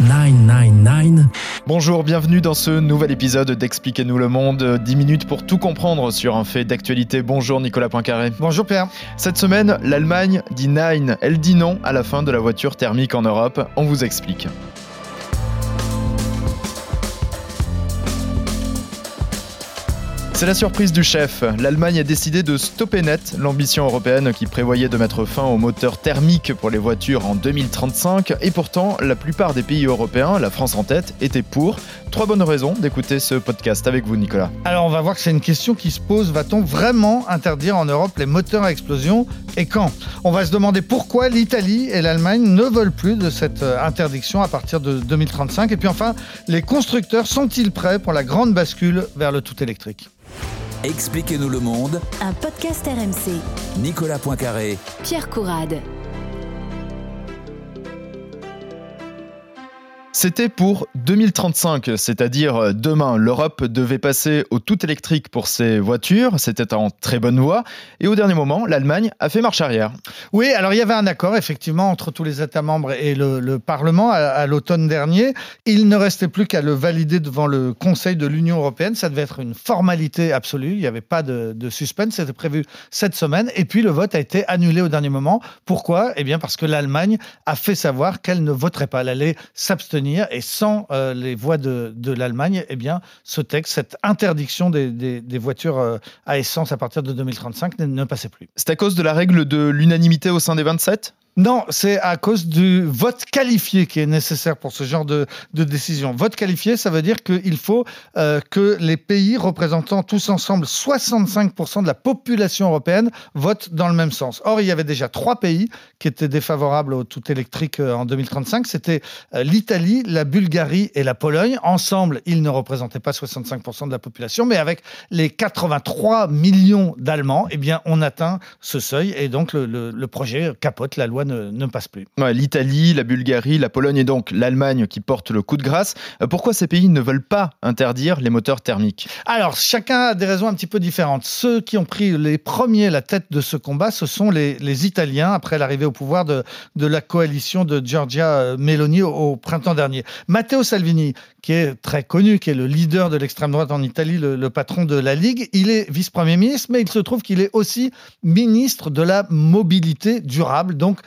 999. Bonjour, bienvenue dans ce nouvel épisode d'Expliquez-nous le monde. 10 minutes pour tout comprendre sur un fait d'actualité. Bonjour Nicolas Poincaré. Bonjour Pierre. Cette semaine, l'Allemagne dit nine, elle dit non à la fin de la voiture thermique en Europe. On vous explique. C'est la surprise du chef. L'Allemagne a décidé de stopper net l'ambition européenne qui prévoyait de mettre fin aux moteurs thermiques pour les voitures en 2035. Et pourtant, la plupart des pays européens, la France en tête, étaient pour. Trois bonnes raisons d'écouter ce podcast avec vous, Nicolas. Alors, on va voir que c'est une question qui se pose. Va-t-on vraiment interdire en Europe les moteurs à explosion et quand? On va se demander pourquoi l'Italie et l'Allemagne ne veulent plus de cette euh, interdiction à partir de 2035. Et puis enfin, les constructeurs sont-ils prêts pour la grande bascule vers le tout électrique? Expliquez-nous le monde. Un podcast RMC. Nicolas Poincaré. Pierre Courade. C'était pour 2035, c'est-à-dire demain. L'Europe devait passer au tout électrique pour ses voitures, c'était en très bonne voie. Et au dernier moment, l'Allemagne a fait marche arrière. Oui, alors il y avait un accord effectivement entre tous les États membres et le, Parlement à, l'automne dernier. Il ne restait plus qu'à le valider devant le Conseil de l'Union européenne. Ça devait être une formalité absolue. Il n'y avait pas de, de suspense. C'était prévu cette semaine. Et puis le vote a été annulé au dernier moment. Pourquoi? Eh bien parce que l'Allemagne a fait savoir qu'elle ne voterait pas. Elle allait s'abstenir et sans euh, les voix de, l'Allemagne, eh bien, ce texte, cette interdiction des, voitures euh, à essence à partir de 2035 ne passait plus. C'est à cause de la règle de l'unanimité au sein des 27 non, c'est à cause du vote qualifié qui est nécessaire pour ce genre de, décision. Vote qualifié, ça veut dire qu'il faut euh, que les pays représentant tous ensemble 65% de la population européenne votent dans le même sens. Or, il y avait déjà trois pays qui étaient défavorables au tout électrique euh, en 2035. C'était euh, l'Italie, la Bulgarie et la Pologne. Ensemble, ils ne représentaient pas 65% de la population, mais avec les 83 millions d'Allemands, eh bien, on atteint ce seuil et donc le, le projet capote, la loi ne, passe plus. L'Italie, la Bulgarie, la Pologne et donc l'Allemagne qui portent le coup de grâce. Euh, pourquoi ces pays ne veulent pas interdire les moteurs thermiques? Alors, chacun a des raisons un petit peu différentes. Ceux qui ont pris les premiers la tête de ce combat, ce sont les, Italiens, après l'arrivée au pouvoir de, de, la coalition de Giorgia euh, Meloni au, printemps dernier. Matteo Salvini, qui est très connu, qui est le leader de l'extrême droite en Italie, le, le patron de la Ligue, il est vice-premier ministre, mais il se trouve qu'il est aussi ministre de la mobilité durable. Donc,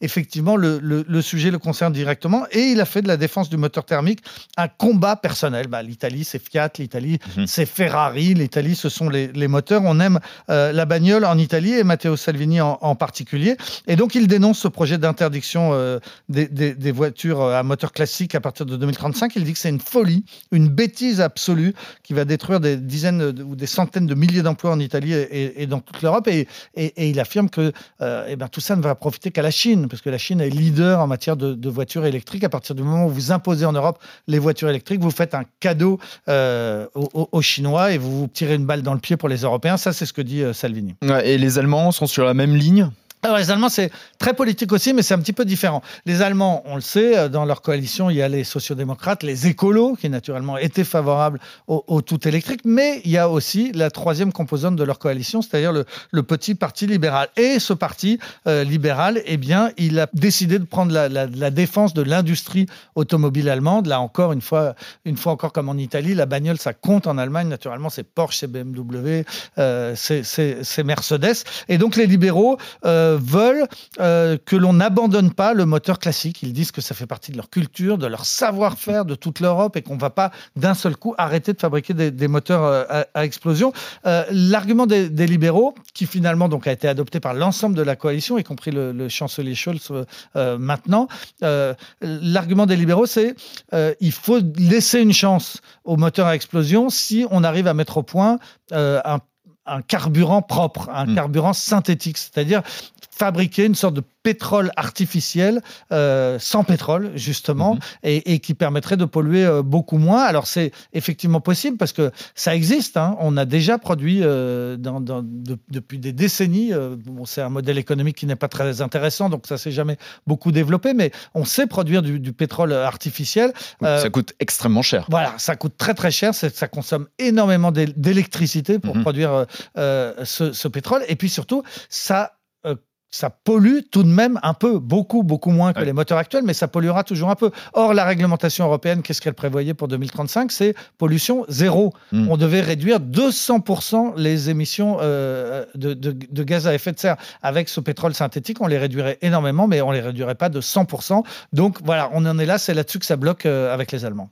effectivement, le, sujet le concerne directement et il a fait de la défense du moteur thermique un combat personnel. Bah, L'Italie, c'est Fiat, l'Italie, mhm. c'est Ferrari, l'Italie, ce sont les, moteurs. On aime euh, la bagnole en Italie et Matteo Salvini en, particulier. Et donc, il dénonce ce projet d'interdiction euh, des, voitures à moteur classique à partir de 2035. Il dit que c'est une folie, une bêtise absolue qui va détruire des dizaines ou des centaines de milliers d'emplois en Italie et, dans toute l'Europe. Et, il affirme que euh, eh ben, tout ça ne va profiter qu'à la Chine parce que la Chine est leader en matière de, voitures électriques. À partir du moment où vous imposez en Europe les voitures électriques, vous faites un cadeau euh, aux, Chinois et vous, vous tirez une balle dans le pied pour les Européens. Ça, c'est ce que dit euh, Salvini. et les Allemands sont sur la même ligne? Alors les Allemands, c'est très politique aussi, mais c'est un petit peu différent. Les Allemands, on le sait, euh, dans leur coalition, il y a les sociodémocrates, les écolos, qui naturellement étaient favorables au, tout électrique, mais il y a aussi la troisième composante de leur coalition, c'est-à-dire le, petit parti libéral. Et ce parti euh, libéral, eh bien, il a décidé de prendre la, défense de l'industrie automobile allemande. Là encore, une fois, une fois encore comme en Italie, la bagnole, ça compte en Allemagne. Naturellement, c'est Porsche, c'est BMW, euh, c'est Mercedes. Et donc les libéraux... veulent euh, que l'on n'abandonne pas le moteur classique. Ils disent que ça fait partie de leur culture, de leur savoir-faire de toute l'Europe et qu'on ne va pas d'un seul coup arrêter de fabriquer des, moteurs euh, à, explosion. L'argument des, libéraux, qui finalement donc a été adopté par l'ensemble de la coalition, y compris le, chancelier Scholz maintenant, l'argument des libéraux, c'est il faut laisser une chance aux moteurs à explosion si on arrive à mettre au point un un carburant propre, un hmm. carburant synthétique, c'est-à-dire fabriquer une sorte de pétrole artificiel euh, sans pétrole, justement, mhm. et, qui permettrait de polluer euh, beaucoup moins. Alors, c'est effectivement possible parce que ça existe. Hein. On a déjà produit euh, dans, depuis des décennies. bon, c'est un modèle économique qui n'est pas très intéressant, donc ça s'est jamais beaucoup développé, mais on sait produire du, pétrole artificiel. ça coûte extrêmement cher. Voilà, ça coûte très très cher. Ça consomme énormément d'électricité pour mhm. produire ce, ce, pétrole. Et puis surtout, ça ça pollue tout de même un peu, beaucoup, beaucoup moins que Ouais. les moteurs actuels, mais ça polluera toujours un peu. Or, la réglementation européenne, qu'est-ce qu'elle prévoyait pour 2035 C'est pollution zéro. Mm. On devait réduire 200% les émissions euh, de, de- de gaz à effet de serre. Avec ce pétrole synthétique, on les réduirait énormément, mais on les réduirait pas de 100%. Donc voilà, on en est là, c'est là-dessus que ça bloque euh, avec les Allemands.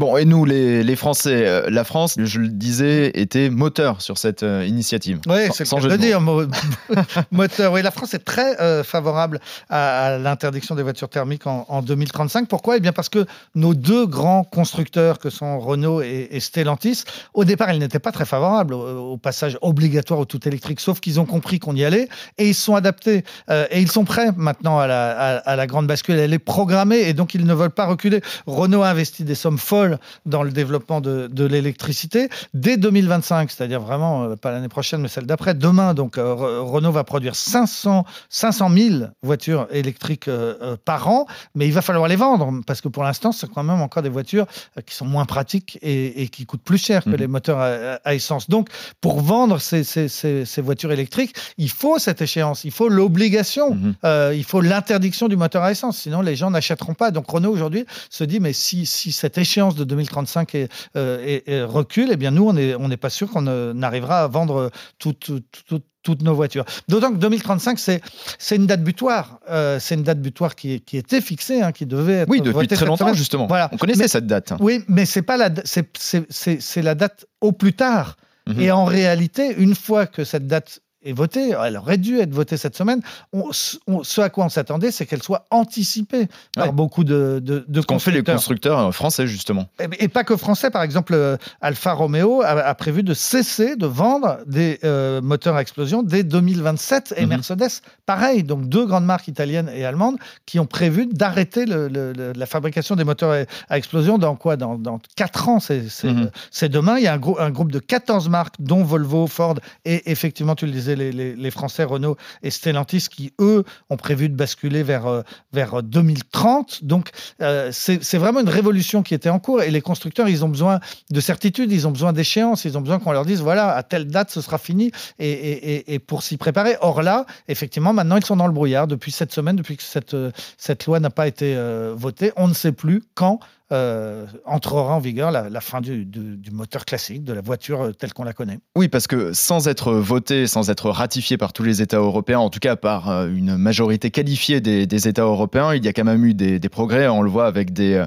Bon, et nous, les, les Français, euh, la France, je le disais, était moteur sur cette euh, initiative. Oui, c'est cas de de dire. mo- Moteur. Oui, la France est très euh, favorable à, à l'interdiction des voitures thermiques en, en 2035. Pourquoi? Eh bien parce que nos deux grands constructeurs, que sont Renault et, et Stellantis, au départ, ils n'étaient pas très favorables au, au passage obligatoire au tout électrique, sauf qu'ils ont compris qu'on y allait et ils se sont adaptés. Et ils sont prêts maintenant à la, à- à la grande bascule. Elle est programmée et donc ils ne veulent pas reculer. Renault a investi des sommes folles dans le développement de, de l'électricité. Dès 2025, c'est-à-dire vraiment euh, pas l'année prochaine, mais celle d'après, demain, donc euh, Re- Renault va produire 500, 500 000 voitures électriques euh, par an, mais il va falloir les vendre parce que pour l'instant, c'est quand même encore des voitures qui sont moins pratiques et, et qui coûtent plus cher que Mhm. les moteurs à, à essence. Donc, pour vendre ces, ces- ces- ces voitures électriques, il faut cette échéance, il faut l'obligation Mhm. euh, il faut l'interdiction du moteur à essence, sinon les gens n'achèteront pas. Donc Renault aujourd'hui se dit, mais si, si cette échéance de 2035 est, euh, est- est recule, eh bien nous, on n'est on pas sûr qu'on euh, n'arrivera à vendre toutes, toutes- nos voitures. D'autant que 2035, c'est c'est une date butoir. Euh, c'est une date butoir qui, qui était fixée, hein, qui devait être Oui, depuis très longtemps, semaine. justement. Voilà. On connaissait Mais- cette date. Oui, mais c'est pas la, c'est la date au plus tard. Mhm. Et en réalité, une fois que cette date est votée, elle aurait dû être votée cette semaine, on- on- ce à quoi on s'attendait, c'est qu'elle soit anticipée par Ouais. beaucoup de, de, de Ce qu'ont fait les constructeurs. euh, français, justement. Et, et pas que français, par exemple, euh, Alfa Romeo a, a prévu de cesser de vendre des euh, moteurs à explosion dès 2027 et Mhm. Mercedes, pareil. Donc deux grandes marques italiennes et allemandes qui ont prévu d'arrêter la fabrication des moteurs à, explosion dans quoi? Dans, dans 4 ans, c'est Mhm. c'est demain. Il y a un, un groupe de 14 marques, dont Volvo, Ford et effectivement, tu le disais, les, Français Renault et Stellantis qui, eux, ont prévu de basculer vers, euh, vers 2030. Donc, euh, c'est vraiment une révolution qui était en cours et les constructeurs, ils ont besoin de certitude, ils ont besoin d'échéance, ils ont besoin qu'on leur dise, voilà, à telle date, ce sera fini et, et- et- pour s'y préparer. Or là, effectivement, maintenant, ils sont dans le brouillard depuis cette semaine, depuis que cette, euh, cette loi n'a pas été euh, votée. On ne sait plus quand euh, entrera en vigueur la, fin du, moteur classique, de la voiture euh, telle qu'on la connaît. Oui, parce que sans être voté, sans être ratifié par tous les États européens, en tout cas par euh, une majorité qualifiée des, États européens, il y a quand même eu des, progrès. On le voit avec des,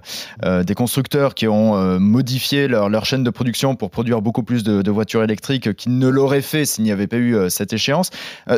constructeurs qui ont modifié leur, chaîne de production pour produire beaucoup plus de, de voitures électriques qu'ils ne l'auraient fait s'il n'y avait pas eu cette échéance.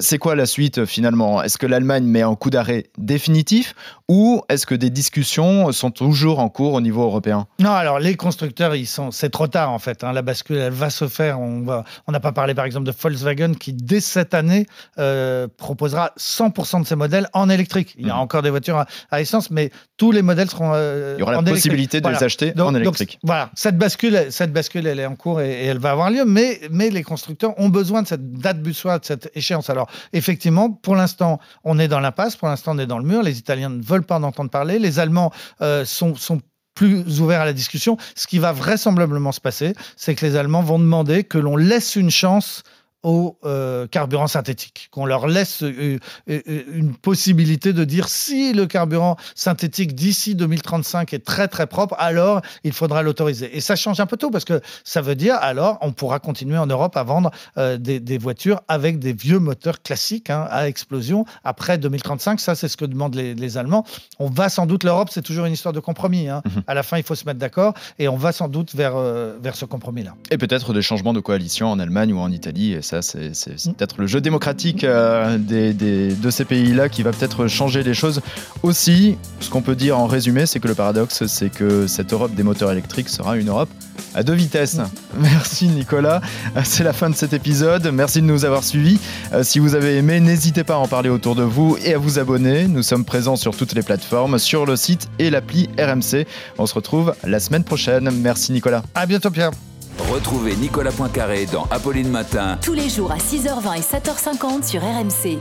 C'est quoi la suite finalement? Est-ce que l'Allemagne met un coup d'arrêt définitif ou est-ce que des discussions sont toujours en cours au niveau européen Non, alors les constructeurs, ils sont, c'est trop tard en fait. hein. La bascule, elle va se faire. On va, on n'a pas parlé par exemple de Volkswagen qui dès cette année euh, proposera 100% de ses modèles en électrique. Il y a Mhm. encore des voitures à, à essence, mais tous les modèles seront euh, Il y aura la électrique. possibilité de Voilà. les acheter Donc- en donc, électrique. voilà, cette bascule, cette bascule, elle est en cours et, et elle va avoir lieu, mais, mais les constructeurs ont besoin de cette date butoir, de cette échéance. Alors, effectivement, pour l'instant, on est dans l'impasse, pour l'instant, on est dans le mur. Les Italiens ne veulent pas en entendre parler. Les Allemands euh, sont, sont plus ouverts à la discussion. Ce qui va vraisemblablement se passer, c'est que les Allemands vont demander que l'on laisse une chance au euh, carburant synthétique, qu'on leur laisse euh, euh, euh, une possibilité de dire si le carburant synthétique d'ici 2035 est très très propre, alors il faudra l'autoriser. Et ça change un peu tout parce que ça veut dire alors on pourra continuer en Europe à vendre euh, des, des voitures avec des vieux moteurs classiques hein, à explosion après 2035. Ça c'est ce que demandent les, les Allemands. On va sans doute l'Europe, c'est toujours une histoire de compromis. hein. Mhm. À la fin il faut se mettre d'accord et on va sans doute vers vers ce compromis-là. Et peut-être des changements de coalition en Allemagne ou en Italie. Et ça, c'est Mm. peut-être le jeu démocratique euh, des, des- de ces pays-là qui va peut-être changer les choses aussi. Ce qu'on peut dire en résumé, c'est que le paradoxe, c'est que cette Europe des moteurs électriques sera une Europe à deux vitesses. Merci Nicolas. Euh, C'est la fin de cet épisode. Merci de nous avoir suivis. Euh, Si vous avez aimé, n'hésitez pas à en parler autour de vous et à vous abonner. Nous sommes présents sur toutes les plateformes, sur le site et l'appli RMC. On se retrouve la semaine prochaine. Merci Nicolas. À bientôt Pierre. Retrouvez Nicolas Poincaré dans Apolline Matin Tous les jours à 6h20 et 7h50 sur RMC.